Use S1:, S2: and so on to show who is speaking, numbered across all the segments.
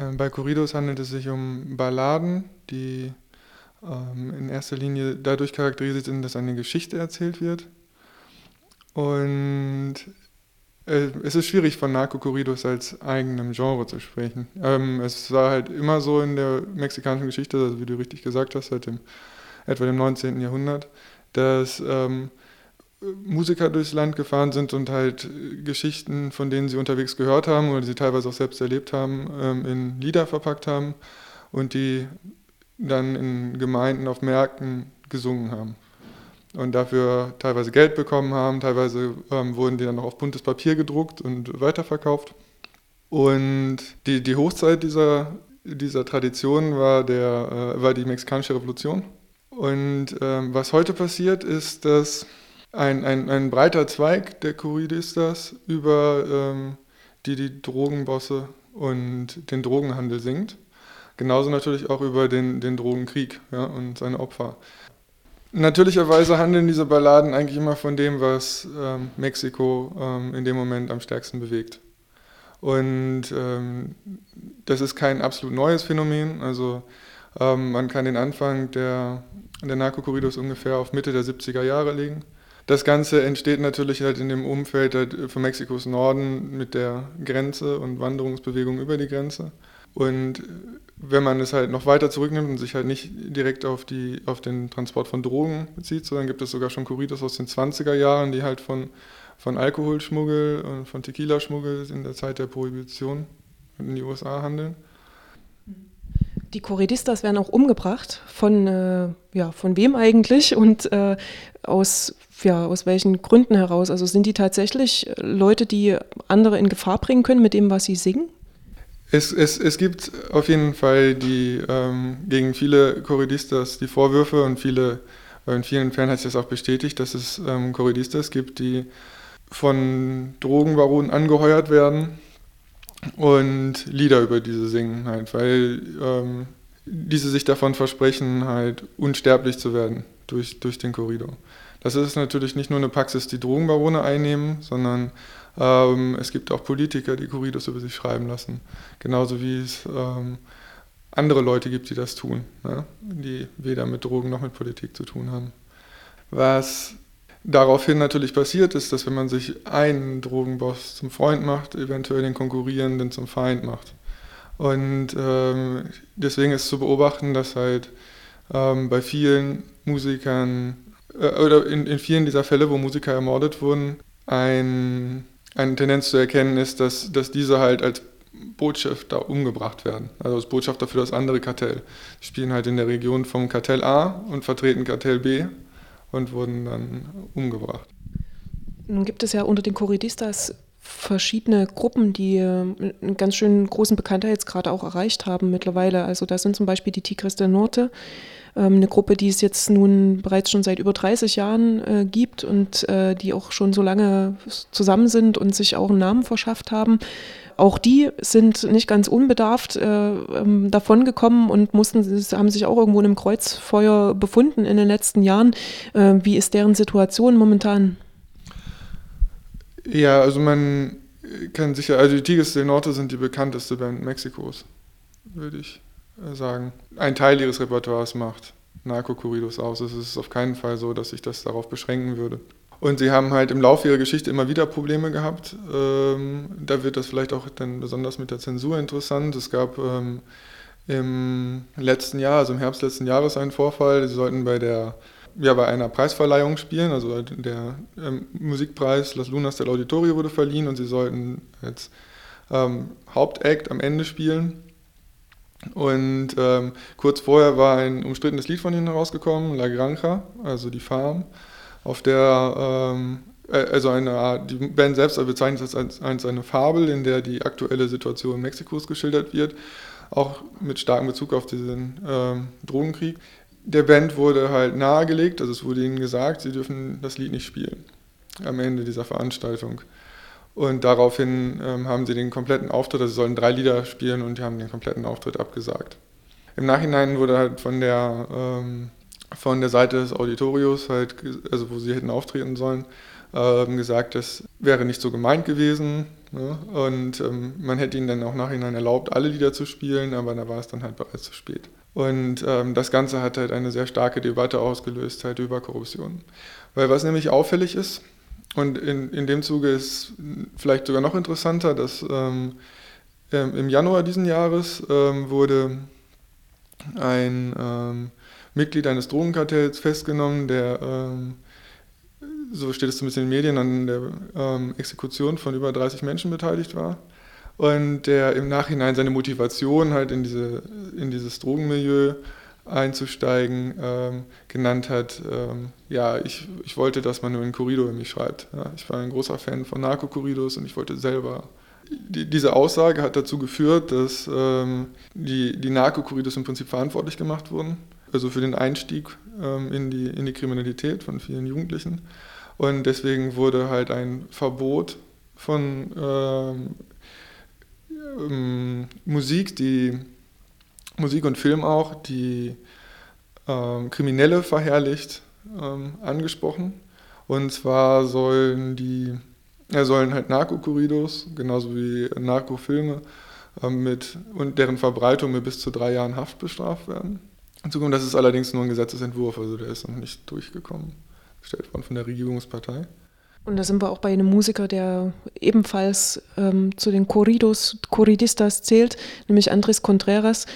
S1: Ähm, bei Corridos handelt es sich um Balladen, die ähm, in erster Linie dadurch charakterisiert sind, dass eine Geschichte erzählt wird. Und äh, es ist schwierig von Narco-Corridos als eigenem Genre zu sprechen. Ähm, es war halt immer so in der mexikanischen Geschichte, also wie du richtig gesagt hast, seit dem, etwa dem 19. Jahrhundert, dass ähm, Musiker durchs Land gefahren sind und halt Geschichten, von denen sie unterwegs gehört haben oder die sie teilweise auch selbst erlebt haben, ähm, in Lieder verpackt haben und die dann in Gemeinden auf Märkten gesungen haben. Und dafür teilweise Geld bekommen haben, teilweise ähm, wurden die dann noch auf buntes Papier gedruckt und weiterverkauft. Und die, die Hochzeit dieser, dieser Tradition war, der, äh, war die mexikanische Revolution. Und ähm, was heute passiert, ist, dass ein, ein, ein breiter Zweig der Corridistas über ähm, die die Drogenbosse und den Drogenhandel singt. Genauso natürlich auch über den, den Drogenkrieg ja, und seine Opfer. Natürlicherweise handeln diese Balladen eigentlich immer von dem, was ähm, Mexiko ähm, in dem Moment am stärksten bewegt. Und ähm, das ist kein absolut neues Phänomen. Also ähm, man kann den Anfang der, der Narco-Corridos ungefähr auf Mitte der 70er Jahre legen. Das Ganze entsteht natürlich halt in dem Umfeld halt von Mexikos Norden mit der Grenze und Wanderungsbewegung über die Grenze. Und wenn man es halt noch weiter zurücknimmt und sich halt nicht direkt auf, die, auf den Transport von Drogen bezieht, so dann gibt es sogar schon Corridos aus den 20er Jahren, die halt von, von Alkoholschmuggel und von Tequila-Schmuggel in der Zeit der Prohibition in die USA handeln.
S2: Die Corridistas werden auch umgebracht. Von, äh, ja, von wem eigentlich und äh, aus, ja, aus welchen Gründen heraus? Also sind die tatsächlich Leute, die andere in Gefahr bringen können mit dem, was sie singen?
S1: Es, es, es gibt auf jeden Fall die, ähm, gegen viele Corridistas die Vorwürfe und viele, in vielen Fällen hat sich das auch bestätigt, dass es ähm, Corridistas gibt, die von Drogenbaronen angeheuert werden und Lieder über diese singen halt, weil ähm, diese sich davon versprechen, halt unsterblich zu werden durch, durch den Korridor. Das ist natürlich nicht nur eine Praxis, die Drogenbarone einnehmen, sondern ähm, es gibt auch Politiker, die Korridors über sich schreiben lassen. Genauso wie es ähm, andere Leute gibt, die das tun, ne? die weder mit Drogen noch mit Politik zu tun haben. Was daraufhin natürlich passiert ist, dass wenn man sich einen Drogenboss zum Freund macht, eventuell den Konkurrierenden zum Feind macht. Und ähm, deswegen ist zu beobachten, dass halt ähm, bei vielen Musikern äh, oder in, in vielen dieser Fälle, wo Musiker ermordet wurden, ein, eine Tendenz zu erkennen ist, dass, dass diese halt als Botschafter umgebracht werden. Also als Botschafter für das andere Kartell. Die spielen halt in der Region vom Kartell A und vertreten Kartell B und wurden dann umgebracht.
S2: Nun gibt es ja unter den Corridistas verschiedene Gruppen, die äh, einen ganz schön großen Bekanntheitsgrad auch erreicht haben mittlerweile. Also da sind zum Beispiel die Tigres del Norte, ähm, eine Gruppe, die es jetzt nun bereits schon seit über 30 Jahren äh, gibt und äh, die auch schon so lange zusammen sind und sich auch einen Namen verschafft haben. Auch die sind nicht ganz unbedarft äh, ähm, davongekommen und mussten, haben sich auch irgendwo in einem Kreuzfeuer befunden in den letzten Jahren. Äh, wie ist deren Situation momentan?
S1: Ja, also man kann sicher, also die Tigres del Norte sind die bekannteste Band Mexikos, würde ich äh, sagen. Ein Teil ihres Repertoires macht Narco-Corridos aus. Es ist auf keinen Fall so, dass ich das darauf beschränken würde. Und sie haben halt im Laufe ihrer Geschichte immer wieder Probleme gehabt. Ähm, da wird das vielleicht auch dann besonders mit der Zensur interessant. Es gab ähm, im letzten Jahr, also im Herbst letzten Jahres, einen Vorfall. Sie sollten bei der ja, bei einer Preisverleihung spielen. Also der ähm, Musikpreis Las Lunas del Auditorio wurde verliehen und sie sollten als ähm, Hauptakt am Ende spielen. Und ähm, kurz vorher war ein umstrittenes Lied von ihnen herausgekommen, La Granja, also die Farm, auf der, ähm, äh, also eine Art, die Band selbst bezeichnet es als, als eine Fabel, in der die aktuelle Situation Mexikos geschildert wird, auch mit starkem Bezug auf diesen ähm, Drogenkrieg der Band wurde halt nahegelegt, also es wurde ihnen gesagt, sie dürfen das Lied nicht spielen am Ende dieser Veranstaltung. Und daraufhin ähm, haben sie den kompletten Auftritt, also sie sollen drei Lieder spielen und die haben den kompletten Auftritt abgesagt. Im Nachhinein wurde halt von der, ähm, von der Seite des Auditoriums, halt, also wo sie hätten auftreten sollen, ähm, gesagt, das wäre nicht so gemeint gewesen. Ne? Und ähm, man hätte ihnen dann auch nachhinein erlaubt, alle Lieder zu spielen, aber da war es dann halt bereits zu spät. Und ähm, das Ganze hat halt eine sehr starke Debatte ausgelöst halt über Korruption. Weil was nämlich auffällig ist, und in, in dem Zuge ist vielleicht sogar noch interessanter, dass ähm im Januar diesen Jahres ähm, wurde ein ähm, Mitglied eines Drogenkartells festgenommen, der, ähm, so steht es zumindest in den Medien, an der ähm, Exekution von über 30 Menschen beteiligt war. Und der im Nachhinein seine Motivation halt in, diese, in dieses Drogenmilieu einzusteigen, ähm, genannt hat, ähm, ja, ich, ich wollte, dass man nur in Corrido in mich schreibt. Ja, ich war ein großer Fan von Narco-Corridos und ich wollte selber. Die, diese Aussage hat dazu geführt, dass ähm, die, die Narco-Corridos im Prinzip verantwortlich gemacht wurden also für den Einstieg ähm, in, die, in die Kriminalität von vielen Jugendlichen. Und deswegen wurde halt ein Verbot von ähm, ähm, Musik, die Musik und Film auch, die ähm, Kriminelle verherrlicht, ähm, angesprochen. Und zwar sollen die, ja, sollen halt Narkokorridos, genauso wie Narkofilme, ähm, mit und deren Verbreitung mit bis zu drei Jahren Haft bestraft werden. Zukunft, das ist allerdings nur ein Gesetzesentwurf, also der ist noch nicht durchgekommen, gestellt worden von der Regierungspartei.
S2: Und da sind wir auch bei einem Musiker, der ebenfalls ähm, zu den Corridos, Corridistas zählt, nämlich Andres Contreras.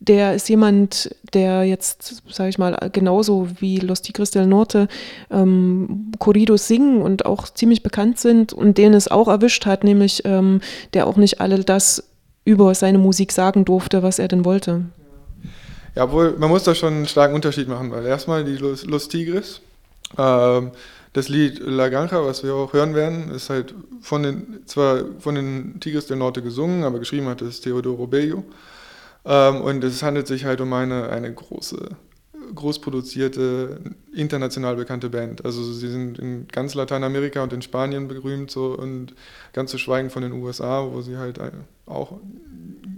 S2: Der ist jemand, der jetzt, sage ich mal, genauso wie Los Tigres del Norte ähm, Corridos singen und auch ziemlich bekannt sind und den es auch erwischt hat, nämlich ähm, der auch nicht alle das über seine Musik sagen durfte, was er denn wollte.
S1: Ja, wohl, man muss da schon einen starken Unterschied machen, weil erstmal die Los, Los Tigres, ähm, das Lied La Granja, was wir auch hören werden, ist halt von den, zwar von den Tigres del Norte gesungen, aber geschrieben hat es Teodoro Bello. Ähm, und es handelt sich halt um eine, eine große, groß produzierte, international bekannte Band. Also sie sind in ganz Lateinamerika und in Spanien berühmt so und ganz zu schweigen von den USA, wo sie halt auch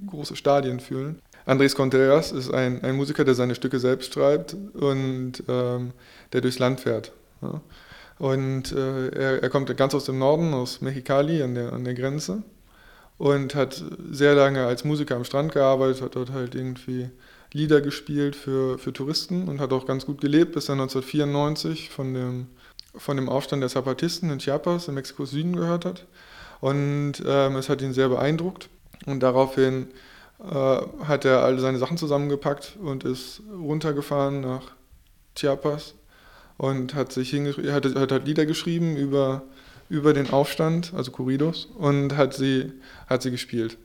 S1: große Stadien fühlen. Andres Contreras ist ein, ein Musiker, der seine Stücke selbst schreibt und ähm, der durchs Land fährt. Ja. Und äh, er, er, kommt ganz aus dem Norden, aus Mexicali an der, an der Grenze und hat sehr lange als Musiker am Strand gearbeitet, hat dort halt irgendwie Lieder gespielt für, für Touristen und hat auch ganz gut gelebt, bis er 1994 von dem, von dem Aufstand der Zapatisten in Chiapas in Mexikos Süden gehört hat. Und ähm, es hat ihn sehr beeindruckt und daraufhin hat er all seine Sachen zusammengepackt und ist runtergefahren nach Chiapas und hat sich hat, hat, hat Lieder geschrieben über, über den Aufstand, also Corridos, und hat sie, hat sie gespielt.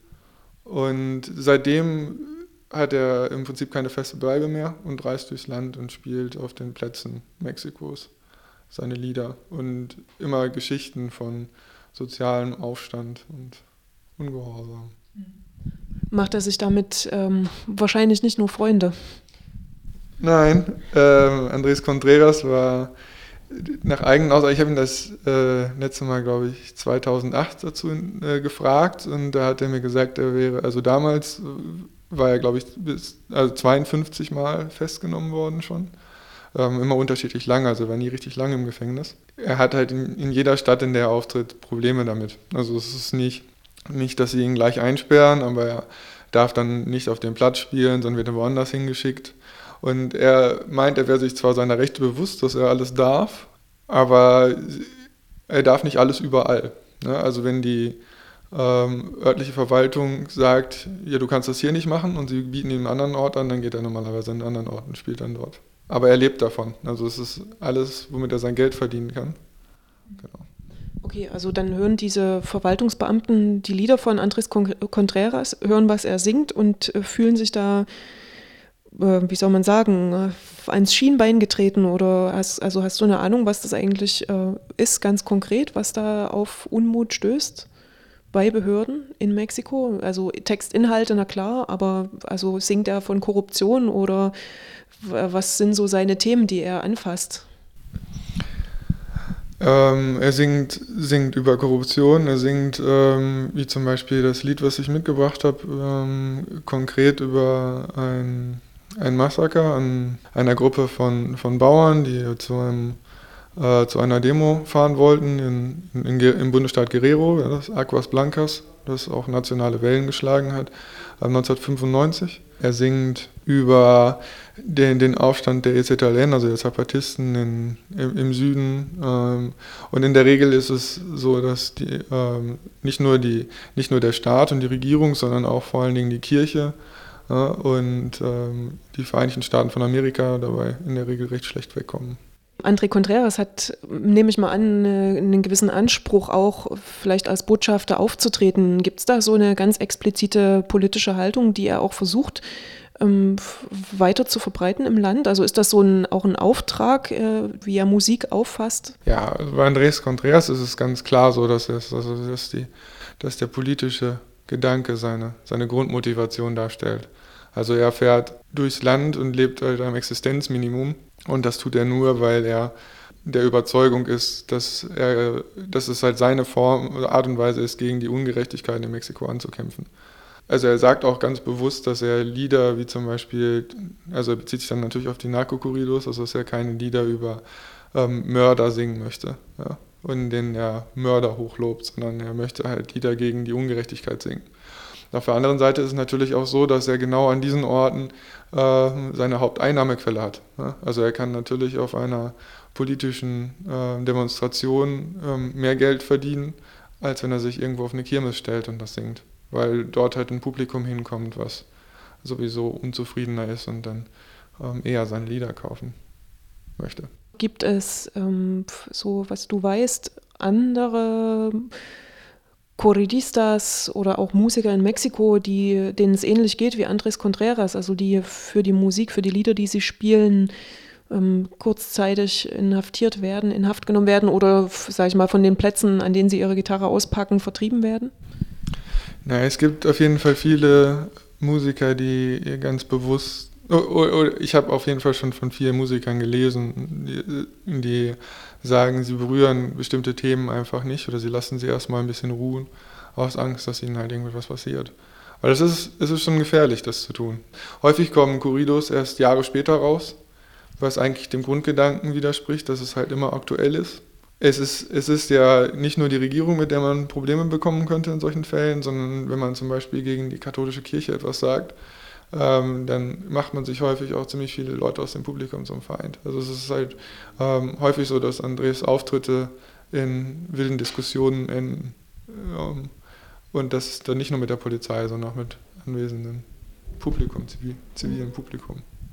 S1: Und seitdem hat er im Prinzip keine feste Bleibe mehr und reist durchs Land und spielt auf den Plätzen Mexikos seine Lieder und immer Geschichten von sozialem Aufstand und Ungehorsam. Mhm
S2: macht er sich damit ähm, wahrscheinlich nicht nur Freunde.
S1: Nein, ähm, Andres Contreras war nach eigenen Aussage, ich habe ihn das äh, letzte Mal, glaube ich, 2008 dazu äh, gefragt und da hat er mir gesagt, er wäre, also damals war er, glaube ich, bis also 52 Mal festgenommen worden schon. Ähm, immer unterschiedlich lang, also er war nie richtig lange im Gefängnis. Er hat halt in, in jeder Stadt, in der er auftritt, Probleme damit. Also es ist nicht nicht, dass sie ihn gleich einsperren, aber er darf dann nicht auf dem Platz spielen, sondern wird er woanders hingeschickt. Und er meint, er wäre sich zwar seiner Rechte bewusst, dass er alles darf, aber er darf nicht alles überall. Ne? Also wenn die ähm, örtliche Verwaltung sagt, ja, du kannst das hier nicht machen und sie bieten ihm einen anderen Ort an, dann geht er normalerweise an einen anderen Ort und spielt dann dort. Aber er lebt davon. Also es ist alles, womit er sein Geld verdienen kann.
S2: Genau. Okay, also dann hören diese Verwaltungsbeamten die Lieder von Andres Contreras, hören, was er singt und äh, fühlen sich da, äh, wie soll man sagen, äh, ans Schienbein getreten oder hast, also hast du eine Ahnung, was das eigentlich ist, ganz konkret, was da auf Unmut stößt? bei Behörden in Mexiko? Also Textinhalte, na klar, aber also singt er von Korruption oder was sind so seine Themen, die er anfasst?
S1: Ähm, er singt, singt über Korruption, er singt, ähm, wie zum Beispiel das Lied, was ich mitgebracht habe, ähm, konkret über ein, ein Massaker an einer Gruppe von, von Bauern, die zu einem äh, zu einer Demo fahren wollten in, in, im Bundesstaat Guerrero, ja, das Aguas Blancas, das auch nationale Wellen geschlagen hat, 1995. Er singt über den, den Aufstand der EZLN, also der Zapatisten in, im, im, Süden. Ähm, und in der Regel ist es so, dass die, ähm, nicht, nur die, nicht nur der Staat und die Regierung, sondern auch vor allen Dingen die Kirche äh, und ähm, die Vereinigten Staaten von Amerika dabei in der Regel recht schlecht wegkommen.
S2: André Contreras hat, nehme ich mal an, einen gewissen Anspruch auch, vielleicht als Botschafter aufzutreten. Gibt es da so eine ganz explizite politische Haltung, die er auch versucht, ähm, weiter zu verbreiten im Land? Also ist das so ein, auch ein Auftrag, äh, wie er Musik auffasst?
S1: Ja, also bei Andrés Contreras ist es ganz klar so, dass, es, dass, die, dass der politische Gedanke seine, seine Grundmotivation darstellt. Also er fährt durchs Land und lebt halt am Existenzminimum und das tut er nur, weil er der Überzeugung ist, dass, er, dass es halt seine Form, Art und Weise ist, gegen die Ungerechtigkeiten in Mexiko anzukämpfen. Also er sagt auch ganz bewusst, dass er Lieder wie zum Beispiel, also er bezieht sich dann natürlich auf die Narco-Corridos, also dass er keine Lieder über ähm, Mörder singen möchte ja, und denen er Mörder hochlobt, sondern er möchte halt Lieder gegen die Ungerechtigkeit singen. Auf der anderen Seite ist es natürlich auch so, dass er genau an diesen Orten äh, seine Haupteinnahmequelle hat. Ja? Also er kann natürlich auf einer politischen äh, Demonstration ähm, mehr Geld verdienen, als wenn er sich irgendwo auf eine Kirmes stellt und das singt. Weil dort halt ein Publikum hinkommt, was sowieso unzufriedener ist und dann ähm, eher seine Lieder kaufen möchte.
S2: Gibt es, ähm, so was du weißt, andere Corridistas oder auch Musiker in Mexiko, die, denen es ähnlich geht wie Andres Contreras, also die für die Musik, für die Lieder, die sie spielen, ähm, kurzzeitig inhaftiert werden, in Haft genommen werden oder, sage ich mal, von den Plätzen, an denen sie ihre Gitarre auspacken, vertrieben werden?
S1: Na, es gibt auf jeden Fall viele Musiker, die ganz bewusst, ich habe auf jeden Fall schon von vielen Musikern gelesen, die, sagen, sie berühren bestimmte Themen einfach nicht oder sie lassen sie erstmal ein bisschen ruhen, aus Angst, dass ihnen halt irgendwas passiert. Weil es ist, es ist schon gefährlich, das zu tun. Häufig kommen Corridos erst Jahre später raus, was eigentlich dem Grundgedanken widerspricht, dass es halt immer aktuell ist. Es ist, es ist ja nicht nur die Regierung, mit der man Probleme bekommen könnte in solchen Fällen, sondern wenn man zum Beispiel gegen die katholische Kirche etwas sagt, ähm, dann macht man sich häufig auch ziemlich viele Leute aus dem Publikum zum Feind. Also es ist halt ähm, häufig so, dass Andres Auftritte in wilden Diskussionen enden. Ähm, und das dann nicht nur mit der Polizei, sondern auch mit anwesendem Publikum, zivil, zivilem Publikum.